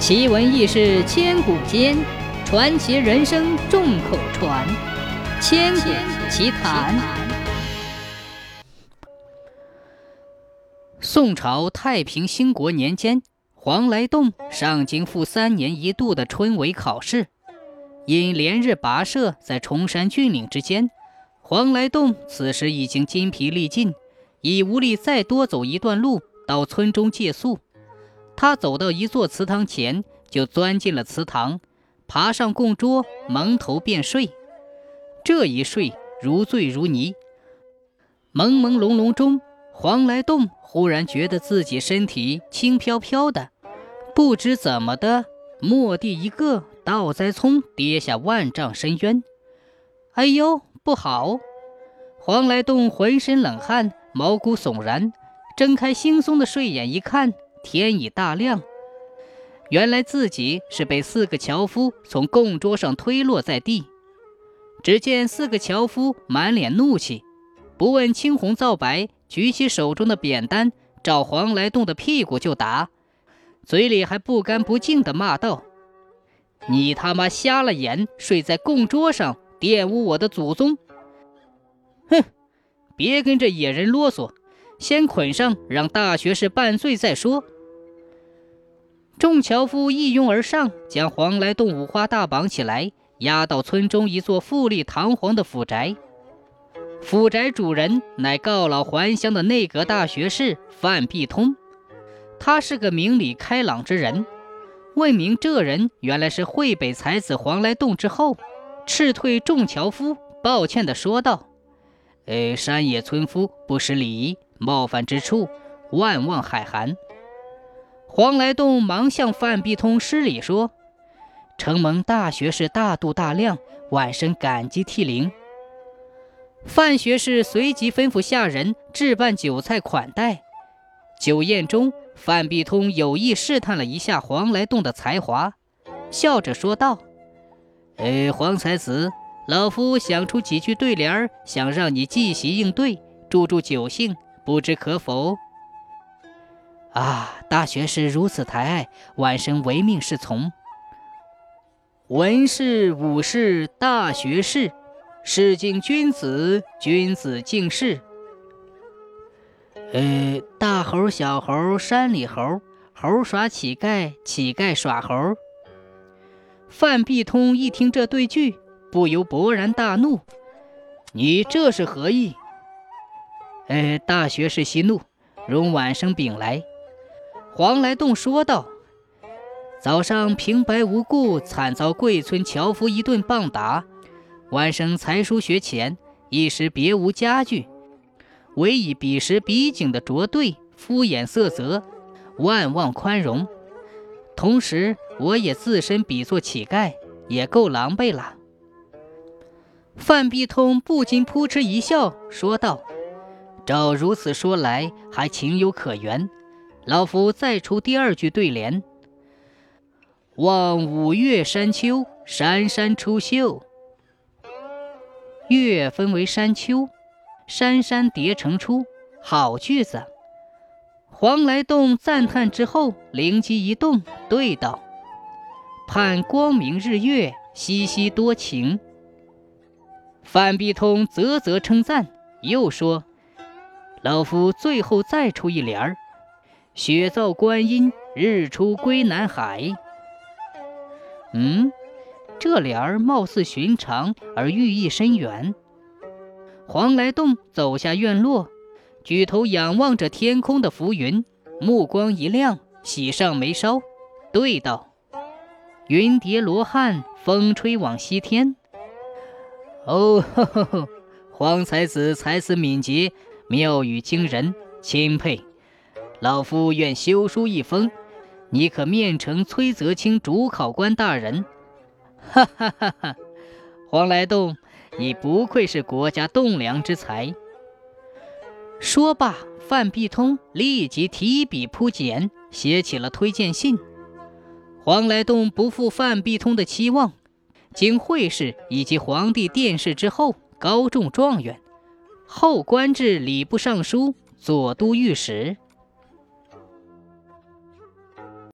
奇闻异事千古间，传奇人生众口传。千古奇谈。宋朝太平兴国年间，黄来洞上京赴三年一度的春闱考试，因连日跋涉在崇山峻岭之间，黄来洞此时已经筋疲力尽，已无力再多走一段路到村中借宿。他走到一座祠堂前，就钻进了祠堂，爬上供桌，蒙头便睡。这一睡如醉如泥，朦朦胧胧中，黄来洞忽然觉得自己身体轻飘飘的，不知怎么的，蓦地一个倒栽葱，跌下万丈深渊。哎呦，不好！黄来洞浑身冷汗，毛骨悚然，睁开惺忪的睡眼一看。天已大亮，原来自己是被四个樵夫从供桌上推落在地。只见四个樵夫满脸怒气，不问青红皂白，举起手中的扁担，照黄来洞的屁股就打，嘴里还不干不净地骂道：“你他妈瞎了眼，睡在供桌上，玷污我的祖宗！哼，别跟这野人啰嗦。”先捆上，让大学士办罪再说。众樵夫一拥而上，将黄来洞五花大绑起来，押到村中一座富丽堂皇的府宅。府宅主人乃告老还乡的内阁大学士范必通，他是个明理开朗之人。问明这人原来是会北才子黄来洞之后，斥退众樵夫，抱歉地说道：“呃，山野村夫不识礼仪。”冒犯之处，万望海涵。黄来栋忙向范必通施礼说：“承蒙大学士大度大量，晚生感激涕零。”范学士随即吩咐下人置办酒菜款待。酒宴中，范必通有意试探了一下黄来栋的才华，笑着说道：“哎，黄才子，老夫想出几句对联，想让你即席应对，助助酒兴。”不知可否？啊，大学士如此抬爱，晚生唯命是从。文士、武士、大学士，是敬君子，君子敬士。呃，大猴、小猴、山里猴，猴耍乞丐，乞丐耍猴。范必通一听这对句，不由勃然大怒：“你这是何意？”呃，大学士息怒，容晚生禀来。黄来洞说道：“早上平白无故惨遭贵村樵夫一顿棒打，晚生才疏学浅，一时别无家具，唯以彼时彼景的拙对，敷衍色泽，万望宽容。同时，我也自身比作乞丐，也够狼狈了。”范必通不禁扑哧一笑，说道。照如此说来，还情有可原。老夫再出第二句对联：“望五岳山丘，山山出秀；月分为山丘，山山叠成出，好句子。黄来洞赞叹之后，灵机一动，对道：“盼光明日月，夕夕多情。”范必通啧啧称赞，又说。老夫最后再出一联儿：“雪造观音，日出归南海。”嗯，这联儿貌似寻常，而寓意深远。黄来洞走下院落，举头仰望着天空的浮云，目光一亮，喜上眉梢，对道：“云叠罗汉，风吹往西天。”哦，呵呵呵，黄才子才思敏捷。妙语惊人，钦佩。老夫愿修书一封，你可面呈崔泽清主考官大人。哈哈哈哈！黄来洞，你不愧是国家栋梁之才。说罢，范必通立即提笔铺简，写起了推荐信。黄来洞不负范必通的期望，经会试以及皇帝殿试之后，高中状元。后官至礼部尚书、左都御史。